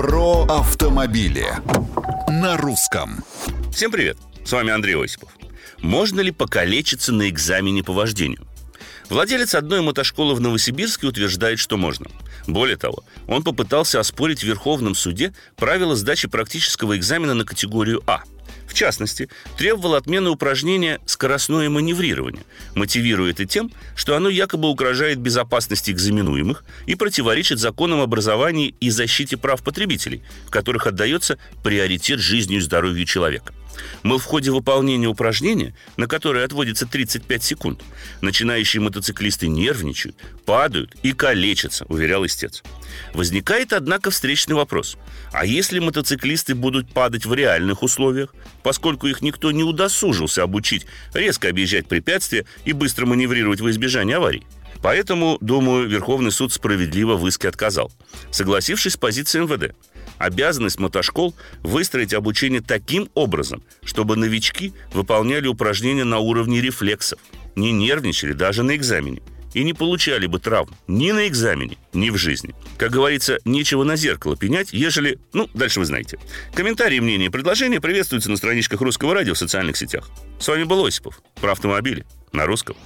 Про автомобили на русском. Всем привет! С вами Андрей Осипов. Можно ли покалечиться на экзамене по вождению? Владелец одной мотошколы в Новосибирске утверждает, что можно. Более того, он попытался оспорить в Верховном суде правила сдачи практического экзамена на категорию А – частности, требовал отмены упражнения «скоростное маневрирование», мотивируя это тем, что оно якобы угрожает безопасности экзаменуемых и противоречит законам образования и защите прав потребителей, в которых отдается приоритет жизни и здоровью человека. Мол, в ходе выполнения упражнения, на которое отводится 35 секунд, начинающие мотоциклисты нервничают, падают и калечатся, уверял истец. Возникает, однако, встречный вопрос. А если мотоциклисты будут падать в реальных условиях, поскольку их никто не удосужился обучить резко объезжать препятствия и быстро маневрировать в избежание аварий? Поэтому, думаю, Верховный суд справедливо в иске отказал, согласившись с позицией МВД. Обязанность мотошкол выстроить обучение таким образом, чтобы новички выполняли упражнения на уровне рефлексов, не нервничали даже на экзамене и не получали бы травм ни на экзамене, ни в жизни. Как говорится, нечего на зеркало пенять, ежели... Ну, дальше вы знаете. Комментарии, мнения и предложения приветствуются на страничках Русского радио в социальных сетях. С вами был Осипов. Про автомобили. На русском.